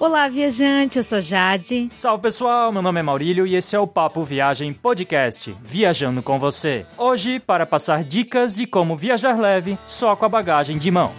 Olá, viajante, eu sou Jade. Salve pessoal, meu nome é Maurílio e esse é o Papo Viagem Podcast, viajando com você. Hoje, para passar dicas de como viajar leve só com a bagagem de mão.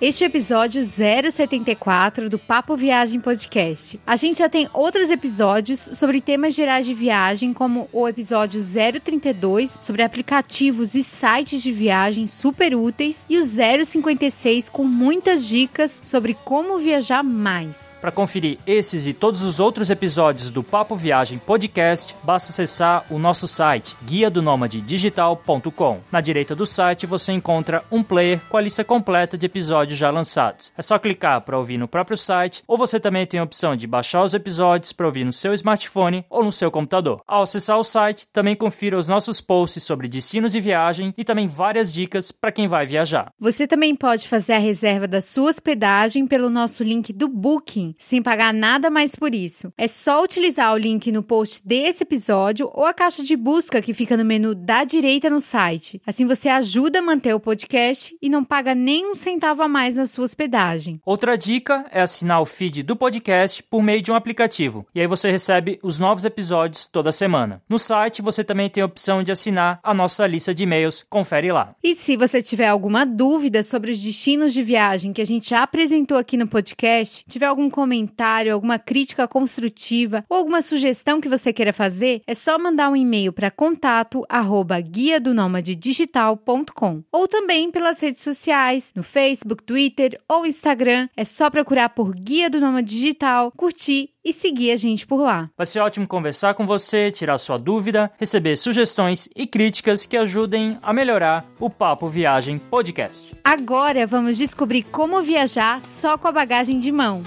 Este é o episódio 074 do Papo Viagem Podcast. A gente já tem outros episódios sobre temas gerais de viagem, como o episódio 032 sobre aplicativos e sites de viagem super úteis e o 056 com muitas dicas sobre como viajar mais. Para conferir esses e todos os outros episódios do Papo Viagem Podcast, basta acessar o nosso site guia do digital.com. Na direita do site você encontra um player com a lista completa de episódios episódios já lançados. É só clicar para ouvir no próprio site, ou você também tem a opção de baixar os episódios para ouvir no seu smartphone ou no seu computador. Ao acessar o site, também confira os nossos posts sobre destinos de viagem e também várias dicas para quem vai viajar. Você também pode fazer a reserva da sua hospedagem pelo nosso link do Booking, sem pagar nada mais por isso. É só utilizar o link no post desse episódio ou a caixa de busca que fica no menu da direita no site. Assim você ajuda a manter o podcast e não paga nem um centavo a mais mais na sua hospedagem. Outra dica é assinar o feed do podcast por meio de um aplicativo, e aí você recebe os novos episódios toda semana. No site você também tem a opção de assinar a nossa lista de e-mails, confere lá. E se você tiver alguma dúvida sobre os destinos de viagem que a gente apresentou aqui no podcast, tiver algum comentário, alguma crítica construtiva ou alguma sugestão que você queira fazer, é só mandar um e-mail para contato arroba guia do digital.com ou também pelas redes sociais, no Facebook, Twitter ou Instagram. É só procurar por Guia do Nômade Digital, curtir e seguir a gente por lá. Vai ser ótimo conversar com você, tirar sua dúvida, receber sugestões e críticas que ajudem a melhorar o Papo Viagem Podcast. Agora vamos descobrir como viajar só com a bagagem de mão.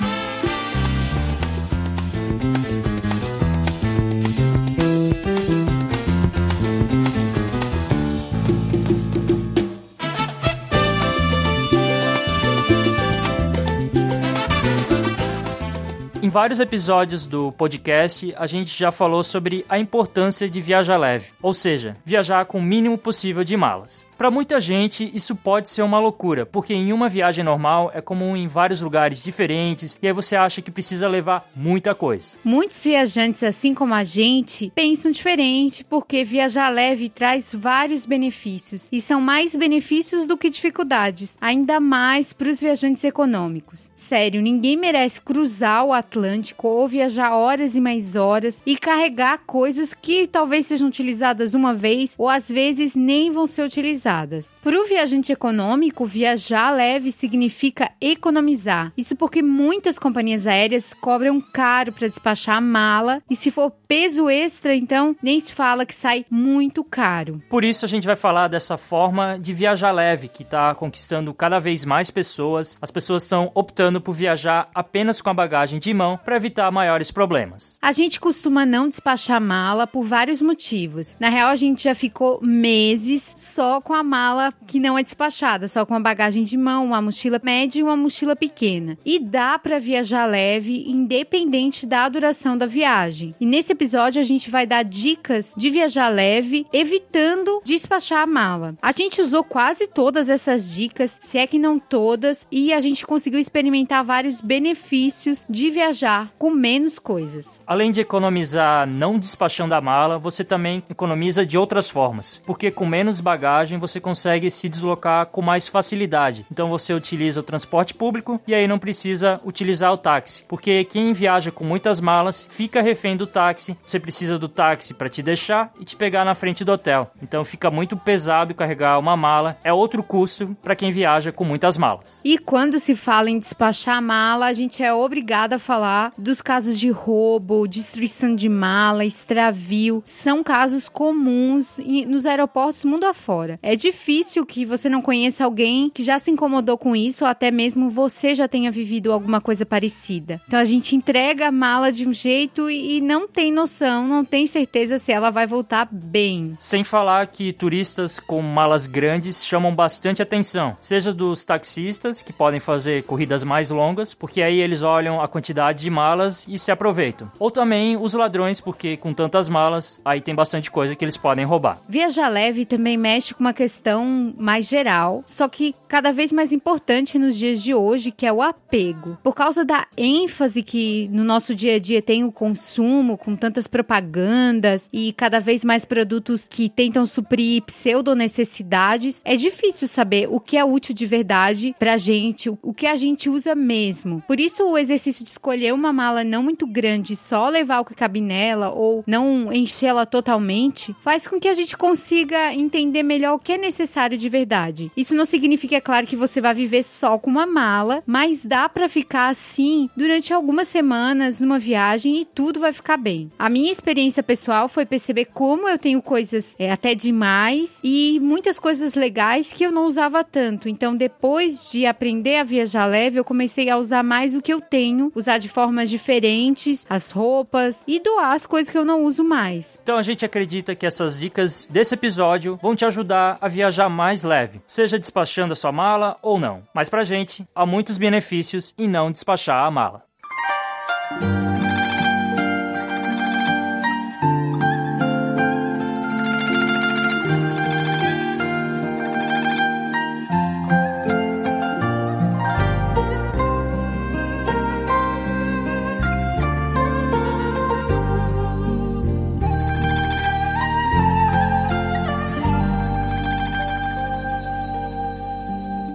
Vários episódios do podcast, a gente já falou sobre a importância de viajar leve, ou seja, viajar com o mínimo possível de malas. Para muita gente, isso pode ser uma loucura, porque em uma viagem normal é comum em vários lugares diferentes e aí você acha que precisa levar muita coisa. Muitos viajantes, assim como a gente, pensam diferente porque viajar leve traz vários benefícios e são mais benefícios do que dificuldades, ainda mais para os viajantes econômicos. Sério, ninguém merece cruzar o Atlântico ou viajar horas e mais horas e carregar coisas que talvez sejam utilizadas uma vez ou às vezes nem vão ser utilizadas pesadas. Para o viajante econômico, viajar leve significa economizar. Isso porque muitas companhias aéreas cobram caro para despachar a mala e se for peso extra, então nem se fala que sai muito caro. Por isso a gente vai falar dessa forma de viajar leve que está conquistando cada vez mais pessoas. As pessoas estão optando por viajar apenas com a bagagem de mão para evitar maiores problemas. A gente costuma não despachar mala por vários motivos. Na real, a gente já ficou meses só com a mala que não é despachada, só com a bagagem de mão, uma mochila média e uma mochila pequena. E dá para viajar leve, independente da duração da viagem. E nesse episódio a gente vai dar dicas de viajar leve, evitando despachar a mala. A gente usou quase todas essas dicas, se é que não todas, e a gente conseguiu experimentar vários benefícios de viajar com menos coisas. Além de economizar não despachando a mala, você também economiza de outras formas, porque com menos bagagem você consegue se deslocar com mais facilidade. Então você utiliza o transporte público e aí não precisa utilizar o táxi, porque quem viaja com muitas malas fica refém do táxi. Você precisa do táxi para te deixar e te pegar na frente do hotel. Então fica muito pesado carregar uma mala. É outro custo para quem viaja com muitas malas. E quando se fala em despachar mala, a gente é obrigado a falar dos casos de roubo, destruição de mala, extravio. São casos comuns nos aeroportos mundo afora. É é difícil que você não conheça alguém que já se incomodou com isso ou até mesmo você já tenha vivido alguma coisa parecida. Então a gente entrega a mala de um jeito e não tem noção, não tem certeza se ela vai voltar bem. Sem falar que turistas com malas grandes chamam bastante atenção, seja dos taxistas que podem fazer corridas mais longas, porque aí eles olham a quantidade de malas e se aproveitam. Ou também os ladrões, porque com tantas malas, aí tem bastante coisa que eles podem roubar. Viajar leve também mexe com uma questão mais geral, só que cada vez mais importante nos dias de hoje, que é o apego. Por causa da ênfase que no nosso dia a dia tem o consumo, com tantas propagandas e cada vez mais produtos que tentam suprir pseudo necessidades, é difícil saber o que é útil de verdade pra gente, o que a gente usa mesmo. Por isso o exercício de escolher uma mala não muito grande, só levar o que cabe nela ou não enchê-la totalmente, faz com que a gente consiga entender melhor o que é necessário de verdade. Isso não significa claro que você vai viver só com uma mala, mas dá para ficar assim durante algumas semanas numa viagem e tudo vai ficar bem. A minha experiência pessoal foi perceber como eu tenho coisas é, até demais e muitas coisas legais que eu não usava tanto. Então, depois de aprender a viajar leve, eu comecei a usar mais o que eu tenho, usar de formas diferentes as roupas e doar as coisas que eu não uso mais. Então, a gente acredita que essas dicas desse episódio vão te ajudar a viajar mais leve, seja despachando a sua mala ou não. Mas pra gente, há muitos benefícios em não despachar a mala.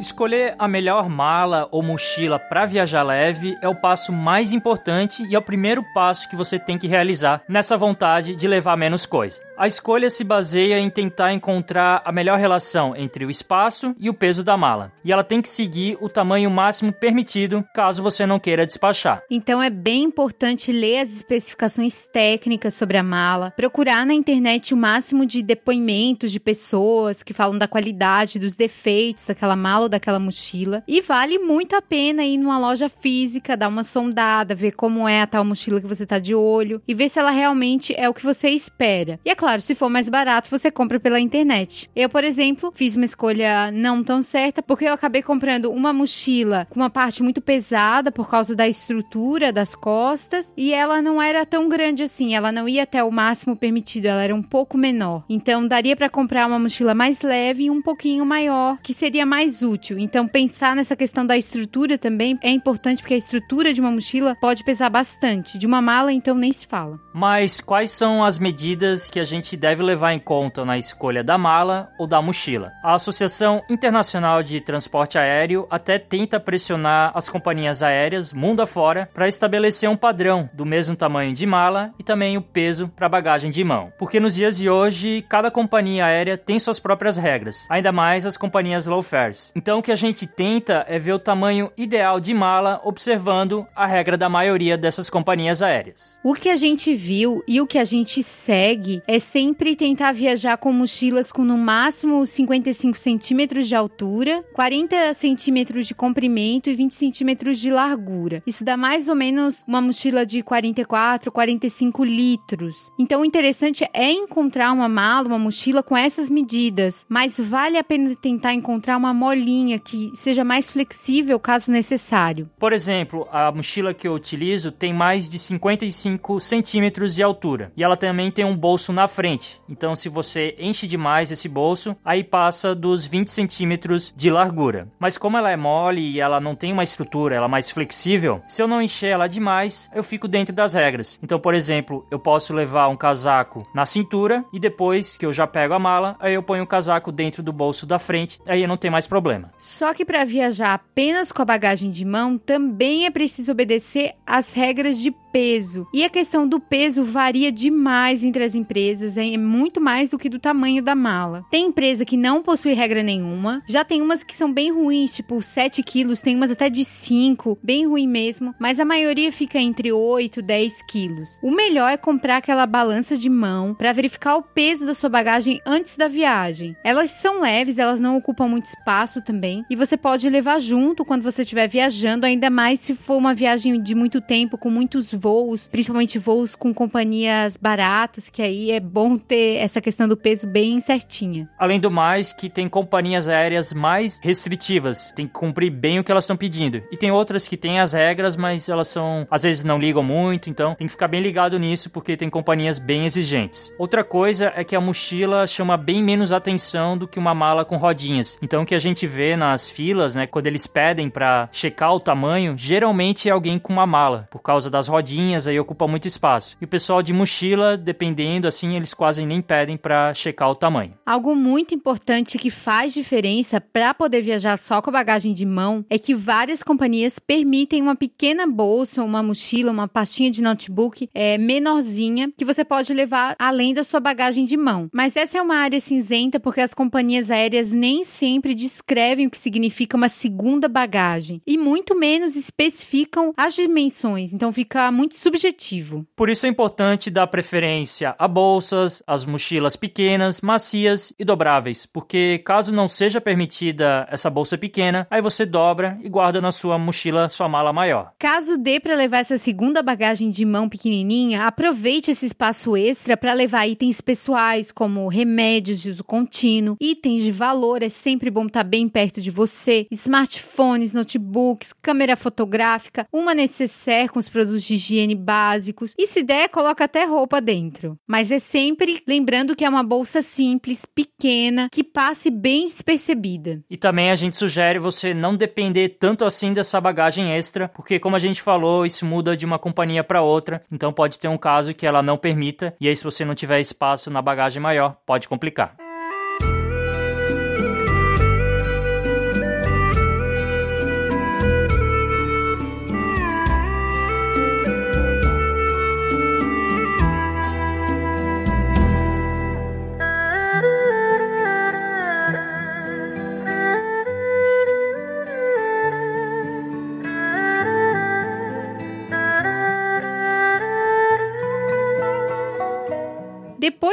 Escolher a melhor mala ou mochila para viajar leve é o passo mais importante e é o primeiro passo que você tem que realizar nessa vontade de levar menos coisa. A escolha se baseia em tentar encontrar a melhor relação entre o espaço e o peso da mala, e ela tem que seguir o tamanho máximo permitido caso você não queira despachar. Então é bem importante ler as especificações técnicas sobre a mala, procurar na internet o máximo de depoimentos de pessoas que falam da qualidade, dos defeitos daquela mala ou daquela aquela mochila. E vale muito a pena ir numa loja física, dar uma sondada, ver como é a tal mochila que você tá de olho e ver se ela realmente é o que você espera. E é claro, se for mais barato, você compra pela internet. Eu, por exemplo, fiz uma escolha não tão certa porque eu acabei comprando uma mochila com uma parte muito pesada por causa da estrutura das costas e ela não era tão grande assim, ela não ia até o máximo permitido, ela era um pouco menor. Então daria para comprar uma mochila mais leve e um pouquinho maior, que seria mais útil. Então, pensar nessa questão da estrutura também é importante, porque a estrutura de uma mochila pode pesar bastante. De uma mala, então, nem se fala. Mas quais são as medidas que a gente deve levar em conta na escolha da mala ou da mochila? A Associação Internacional de Transporte Aéreo até tenta pressionar as companhias aéreas mundo afora para estabelecer um padrão do mesmo tamanho de mala e também o peso para bagagem de mão. Porque nos dias de hoje, cada companhia aérea tem suas próprias regras, ainda mais as companhias low fares. Então, que a gente tenta é ver o tamanho ideal de mala, observando a regra da maioria dessas companhias aéreas. O que a gente viu e o que a gente segue é sempre tentar viajar com mochilas com no máximo 55 centímetros de altura, 40 centímetros de comprimento e 20 centímetros de largura. Isso dá mais ou menos uma mochila de 44, 45 litros. Então, o interessante é encontrar uma mala, uma mochila com essas medidas, mas vale a pena tentar encontrar uma molinha que seja mais flexível caso necessário. Por exemplo, a mochila que eu utilizo tem mais de 55 centímetros de altura e ela também tem um bolso na frente. Então, se você enche demais esse bolso, aí passa dos 20 centímetros de largura. Mas como ela é mole e ela não tem uma estrutura, ela é mais flexível, se eu não encher ela demais, eu fico dentro das regras. Então, por exemplo, eu posso levar um casaco na cintura e depois que eu já pego a mala, aí eu ponho o casaco dentro do bolso da frente, aí não tem mais problema. Só que para viajar apenas com a bagagem de mão, também é preciso obedecer às regras de peso. E a questão do peso varia demais entre as empresas, é muito mais do que do tamanho da mala. Tem empresa que não possui regra nenhuma, já tem umas que são bem ruins, tipo 7 quilos, tem umas até de 5, bem ruim mesmo, mas a maioria fica entre 8 e 10 quilos. O melhor é comprar aquela balança de mão para verificar o peso da sua bagagem antes da viagem. Elas são leves, elas não ocupam muito espaço também, e você pode levar junto quando você estiver viajando, ainda mais se for uma viagem de muito tempo, com muitos voos, principalmente voos com companhias baratas, que aí é bom ter essa questão do peso bem certinha. Além do mais, que tem companhias aéreas mais restritivas, tem que cumprir bem o que elas estão pedindo. E tem outras que têm as regras, mas elas são, às vezes não ligam muito, então tem que ficar bem ligado nisso, porque tem companhias bem exigentes. Outra coisa é que a mochila chama bem menos atenção do que uma mala com rodinhas. Então o que a gente vê nas filas, né, quando eles pedem para checar o tamanho, geralmente é alguém com uma mala, por causa das rodinhas, aí ocupa muito espaço. E o pessoal de mochila, dependendo assim, eles quase nem pedem para checar o tamanho. Algo muito importante que faz diferença para poder viajar só com a bagagem de mão é que várias companhias permitem uma pequena bolsa, uma mochila, uma pastinha de notebook é, menorzinha que você pode levar além da sua bagagem de mão. Mas essa é uma área cinzenta porque as companhias aéreas nem sempre descrevem o que significa uma segunda bagagem e muito menos especificam as dimensões, então fica muito subjetivo. Por isso é importante dar preferência a bolsas, as mochilas pequenas, macias e dobráveis, porque caso não seja permitida essa bolsa pequena, aí você dobra e guarda na sua mochila sua mala maior. Caso dê para levar essa segunda bagagem de mão pequenininha, aproveite esse espaço extra para levar itens pessoais como remédios de uso contínuo, itens de valor, é sempre bom estar tá bem perto de você, smartphones, notebooks, câmera fotográfica, uma necessaire com os produtos de higiene básicos e se der, coloca até roupa dentro. Mas é sempre lembrando que é uma bolsa simples, pequena, que passe bem despercebida. E também a gente sugere você não depender tanto assim dessa bagagem extra, porque como a gente falou, isso muda de uma companhia para outra, então pode ter um caso que ela não permita, e aí se você não tiver espaço na bagagem maior, pode complicar.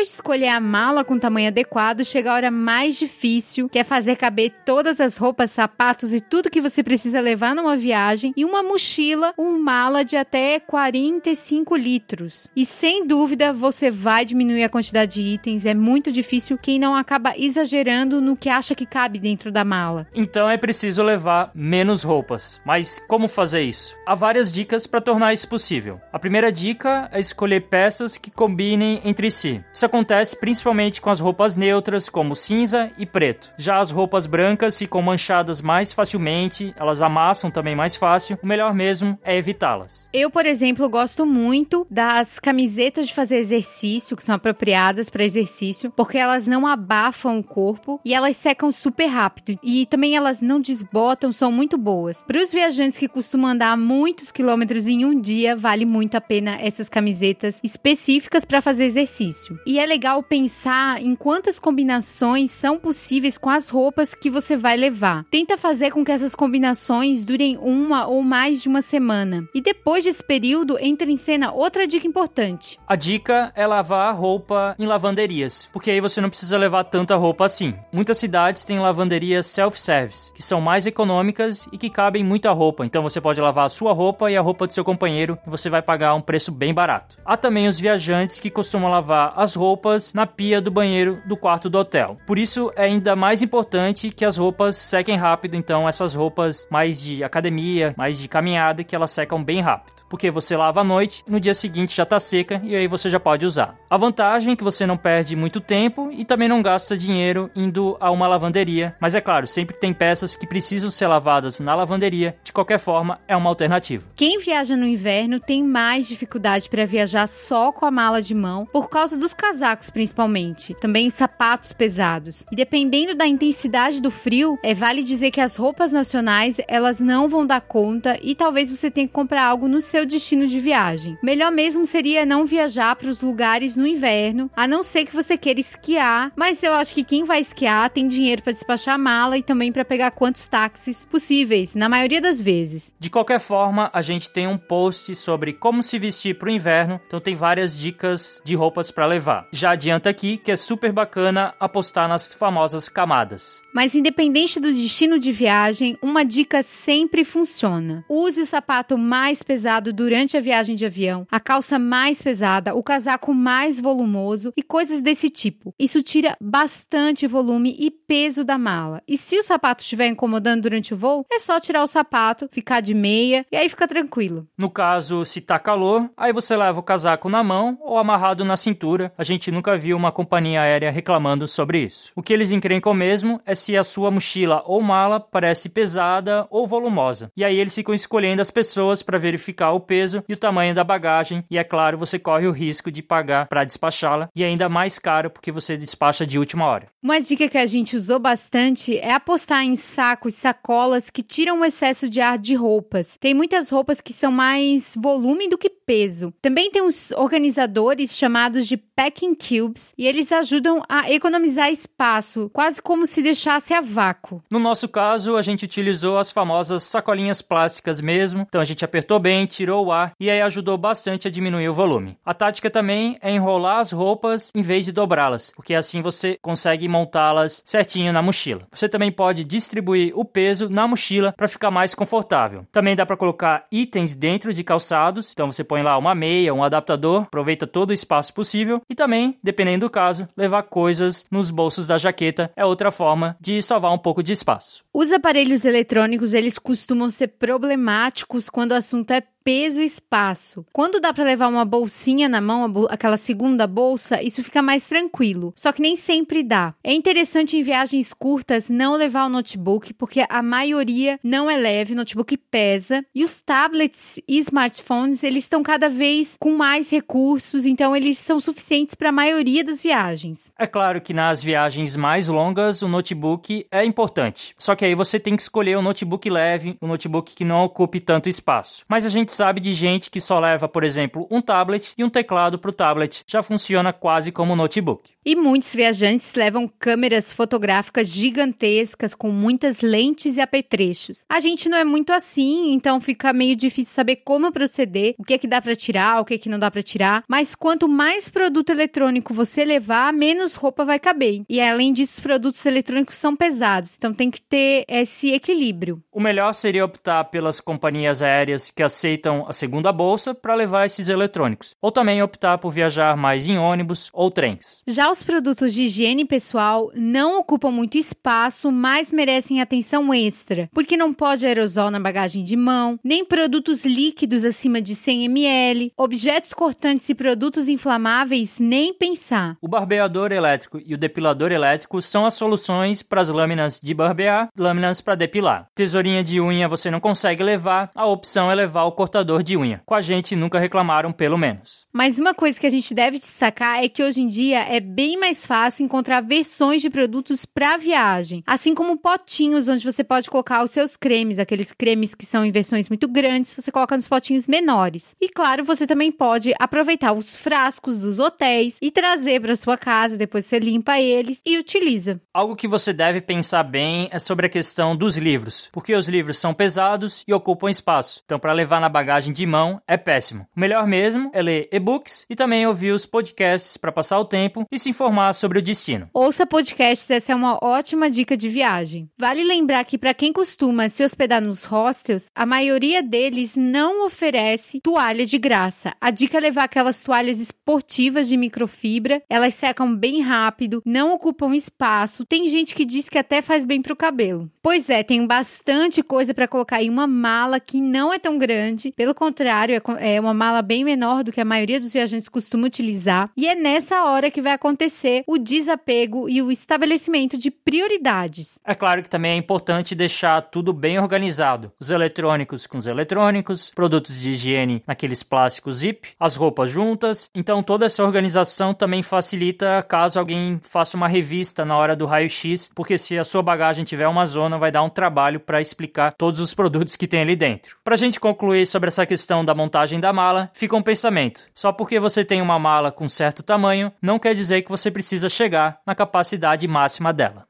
Depois de escolher a mala com tamanho adequado, chega a hora mais difícil, que é fazer caber todas as roupas, sapatos e tudo que você precisa levar numa viagem e uma mochila, uma mala de até 45 litros. E sem dúvida você vai diminuir a quantidade de itens, é muito difícil quem não acaba exagerando no que acha que cabe dentro da mala. Então é preciso levar menos roupas. Mas como fazer isso? Há várias dicas para tornar isso possível. A primeira dica é escolher peças que combinem entre si. Isso acontece principalmente com as roupas neutras, como cinza e preto. Já as roupas brancas ficam manchadas mais facilmente, elas amassam também mais fácil. O melhor mesmo é evitá-las. Eu, por exemplo, gosto muito das camisetas de fazer exercício, que são apropriadas para exercício, porque elas não abafam o corpo e elas secam super rápido. E também elas não desbotam, são muito boas. Para os viajantes que costumam andar muitos quilômetros em um dia, vale muito a pena essas camisetas específicas para fazer exercício. E é legal pensar em quantas combinações são possíveis com as roupas que você vai levar. Tenta fazer com que essas combinações durem uma ou mais de uma semana. E depois desse período, entra em cena outra dica importante. A dica é lavar a roupa em lavanderias, porque aí você não precisa levar tanta roupa assim. Muitas cidades têm lavanderias self-service, que são mais econômicas e que cabem muita roupa. Então você pode lavar a sua roupa e a roupa do seu companheiro e você vai pagar um preço bem barato. Há também os viajantes que costumam lavar as roupas na pia do banheiro do quarto do hotel. Por isso é ainda mais importante que as roupas sequem rápido, então essas roupas mais de academia, mais de caminhada, que elas secam bem rápido porque você lava à noite, no dia seguinte já está seca e aí você já pode usar. A vantagem é que você não perde muito tempo e também não gasta dinheiro indo a uma lavanderia, mas é claro, sempre tem peças que precisam ser lavadas na lavanderia, de qualquer forma, é uma alternativa. Quem viaja no inverno tem mais dificuldade para viajar só com a mala de mão, por causa dos casacos principalmente, também sapatos pesados. E dependendo da intensidade do frio, é vale dizer que as roupas nacionais, elas não vão dar conta e talvez você tenha que comprar algo no seu destino de viagem. Melhor mesmo seria não viajar para os lugares no inverno, a não ser que você queira esquiar, mas eu acho que quem vai esquiar tem dinheiro para despachar a mala e também para pegar quantos táxis possíveis, na maioria das vezes. De qualquer forma, a gente tem um post sobre como se vestir para o inverno, então tem várias dicas de roupas para levar. Já adianta aqui que é super bacana apostar nas famosas camadas. Mas independente do destino de viagem, uma dica sempre funciona. Use o sapato mais pesado durante a viagem de avião, a calça mais pesada, o casaco mais volumoso e coisas desse tipo. Isso tira bastante volume e peso da mala. E se o sapato estiver incomodando durante o voo, é só tirar o sapato, ficar de meia e aí fica tranquilo. No caso, se tá calor, aí você leva o casaco na mão ou amarrado na cintura. A gente nunca viu uma companhia aérea reclamando sobre isso. O que eles encrencam mesmo é se a sua mochila ou mala parece pesada ou volumosa. E aí eles ficam escolhendo as pessoas para verificar o peso e o tamanho da bagagem. E é claro, você corre o risco de pagar para despachá-la e ainda mais caro porque você despacha de última hora. Uma dica que a gente usou bastante é apostar em sacos, sacolas que tiram o excesso de ar de roupas. Tem muitas roupas que são mais volume do que peso. Também tem uns organizadores chamados de packing cubes e eles ajudam a economizar espaço, quase como se a vácuo. No nosso caso, a gente utilizou as famosas sacolinhas plásticas mesmo, então a gente apertou bem, tirou o ar e aí ajudou bastante a diminuir o volume. A tática também é enrolar as roupas em vez de dobrá-las, porque assim você consegue montá-las certinho na mochila. Você também pode distribuir o peso na mochila para ficar mais confortável. Também dá para colocar itens dentro de calçados, então você põe lá uma meia, um adaptador, aproveita todo o espaço possível e também, dependendo do caso, levar coisas nos bolsos da jaqueta é outra forma de salvar um pouco de espaço. Os aparelhos eletrônicos, eles costumam ser problemáticos quando o assunto é peso e espaço. Quando dá para levar uma bolsinha na mão, aquela segunda bolsa, isso fica mais tranquilo. Só que nem sempre dá. É interessante em viagens curtas não levar o notebook, porque a maioria não é leve, o notebook pesa. E os tablets e smartphones, eles estão cada vez com mais recursos, então eles são suficientes para a maioria das viagens. É claro que nas viagens mais longas, o notebook é importante. Só que aí você tem que escolher um notebook leve, um notebook que não ocupe tanto espaço. Mas a gente sabe de gente que só leva, por exemplo, um tablet e um teclado para o tablet. Já funciona quase como um notebook. E muitos viajantes levam câmeras fotográficas gigantescas com muitas lentes e apetrechos. A gente não é muito assim, então fica meio difícil saber como proceder, o que é que dá para tirar, o que é que não dá para tirar. Mas quanto mais produto eletrônico você levar, menos roupa vai caber. E além disso, os produtos eletrônicos são pesados, então tem que ter esse equilíbrio. O melhor seria optar pelas companhias aéreas que aceitam a segunda bolsa para levar esses eletrônicos, ou também optar por viajar mais em ônibus ou trens. Já os produtos de higiene pessoal não ocupam muito espaço, mas merecem atenção extra, porque não pode aerosol na bagagem de mão, nem produtos líquidos acima de 100 ml, objetos cortantes e produtos inflamáveis, nem pensar. O barbeador elétrico e o depilador elétrico são as soluções para as lâminas de barbear, lâminas para depilar. Tesourinha de unha você não consegue levar, a opção é levar o cortador cortador de unha. Com a gente nunca reclamaram, pelo menos. Mas uma coisa que a gente deve destacar é que hoje em dia é bem mais fácil encontrar versões de produtos para viagem, assim como potinhos onde você pode colocar os seus cremes, aqueles cremes que são em versões muito grandes, você coloca nos potinhos menores. E claro, você também pode aproveitar os frascos dos hotéis e trazer para sua casa, depois você limpa eles e utiliza. Algo que você deve pensar bem é sobre a questão dos livros, porque os livros são pesados e ocupam espaço. Então, para levar na bagagem de mão é péssimo. O melhor mesmo é ler e-books e também ouvir os podcasts para passar o tempo e se informar sobre o destino. Ouça podcasts, essa é uma ótima dica de viagem. Vale lembrar que para quem costuma se hospedar nos hostels, a maioria deles não oferece toalha de graça. A dica é levar aquelas toalhas esportivas de microfibra, elas secam bem rápido, não ocupam espaço. Tem gente que diz que até faz bem para o cabelo. Pois é, tem bastante coisa para colocar em uma mala que não é tão grande grande. Pelo contrário, é, é uma mala bem menor do que a maioria dos viajantes costuma utilizar. E é nessa hora que vai acontecer o desapego e o estabelecimento de prioridades. É claro que também é importante deixar tudo bem organizado. Os eletrônicos com os eletrônicos, produtos de higiene naqueles plásticos zip, as roupas juntas. Então toda essa organização também facilita caso alguém faça uma revista na hora do raio-x, porque se a sua bagagem tiver uma zona, vai dar um trabalho para explicar todos os produtos que tem ali dentro. Para a gente concluir sobre essa questão da montagem da mala, fica um pensamento. Só porque você tem uma mala com certo tamanho, não quer dizer que você precisa chegar na capacidade máxima dela.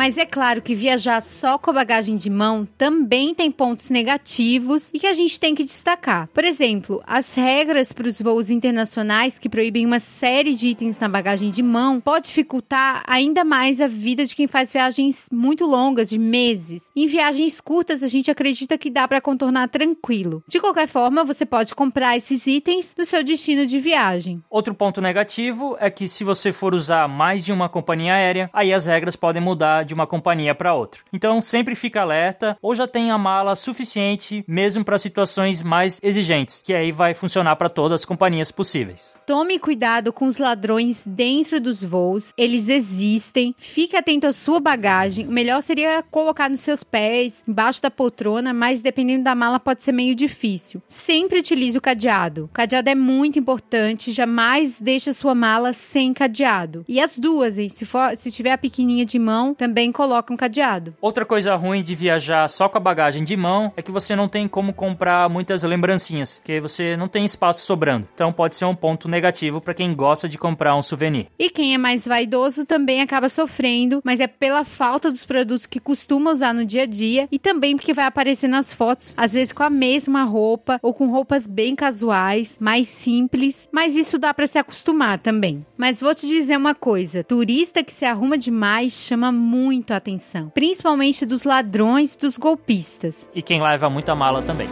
Mas é claro que viajar só com a bagagem de mão também tem pontos negativos e que a gente tem que destacar. Por exemplo, as regras para os voos internacionais que proíbem uma série de itens na bagagem de mão pode dificultar ainda mais a vida de quem faz viagens muito longas, de meses. Em viagens curtas, a gente acredita que dá para contornar tranquilo. De qualquer forma, você pode comprar esses itens no seu destino de viagem. Outro ponto negativo é que se você for usar mais de uma companhia aérea, aí as regras podem mudar de uma companhia para outra. Então sempre fica alerta ou já tenha mala suficiente mesmo para situações mais exigentes, que aí vai funcionar para todas as companhias possíveis. Tome cuidado com os ladrões dentro dos voos, eles existem. Fique atento à sua bagagem. O melhor seria colocar nos seus pés, embaixo da poltrona, mas dependendo da mala pode ser meio difícil. Sempre utilize o cadeado. O cadeado é muito importante, jamais deixe a sua mala sem cadeado. E as duas, hein? Se, for, se tiver a pequenininha de mão, também coloca um cadeado. Outra coisa ruim de viajar só com a bagagem de mão é que você não tem como comprar muitas lembrancinhas, porque você não tem espaço sobrando. Então pode ser um ponto negativo para quem gosta de comprar um souvenir. E quem é mais vaidoso também acaba sofrendo, mas é pela falta dos produtos que costuma usar no dia a dia e também porque vai aparecer nas fotos, às vezes com a mesma roupa ou com roupas bem casuais, mais simples, mas isso dá para se acostumar também. Mas vou te dizer uma coisa, turista que se arruma demais chama muito a atenção, principalmente dos ladrões, dos golpistas. E quem leva muita mala também.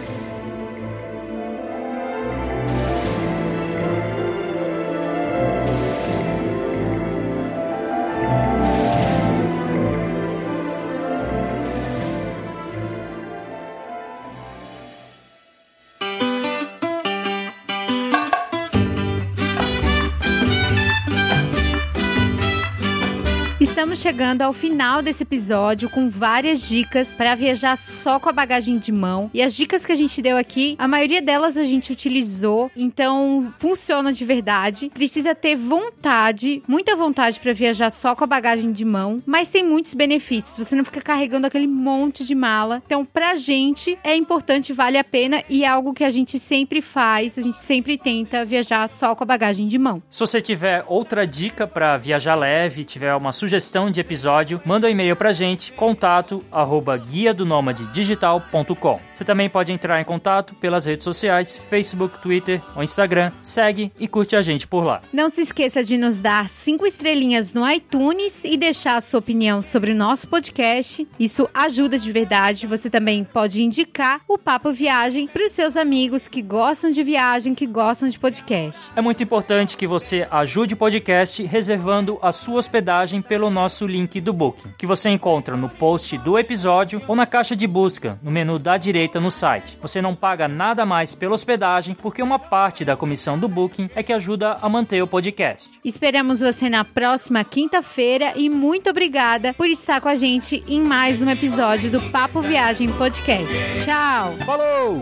Chegando ao final desse episódio com várias dicas para viajar só com a bagagem de mão. E as dicas que a gente deu aqui, a maioria delas a gente utilizou, então funciona de verdade. Precisa ter vontade, muita vontade para viajar só com a bagagem de mão, mas tem muitos benefícios. Você não fica carregando aquele monte de mala. Então, pra gente é importante, vale a pena e é algo que a gente sempre faz, a gente sempre tenta viajar só com a bagagem de mão. Se você tiver outra dica para viajar leve, tiver uma sugestão de episódio, manda um e-mail pra gente, contato arroba guia do digital.com. Você também pode entrar em contato pelas redes sociais, Facebook, Twitter ou Instagram. Segue e curte a gente por lá. Não se esqueça de nos dar cinco estrelinhas no iTunes e deixar a sua opinião sobre o nosso podcast. Isso ajuda de verdade. Você também pode indicar o Papo Viagem para os seus amigos que gostam de viagem, que gostam de podcast. É muito importante que você ajude o podcast reservando a sua hospedagem pelo nosso o link do Booking, que você encontra no post do episódio ou na caixa de busca, no menu da direita no site. Você não paga nada mais pela hospedagem, porque uma parte da comissão do Booking é que ajuda a manter o podcast. Esperamos você na próxima quinta-feira e muito obrigada por estar com a gente em mais um episódio do Papo Viagem Podcast. Tchau! Falou!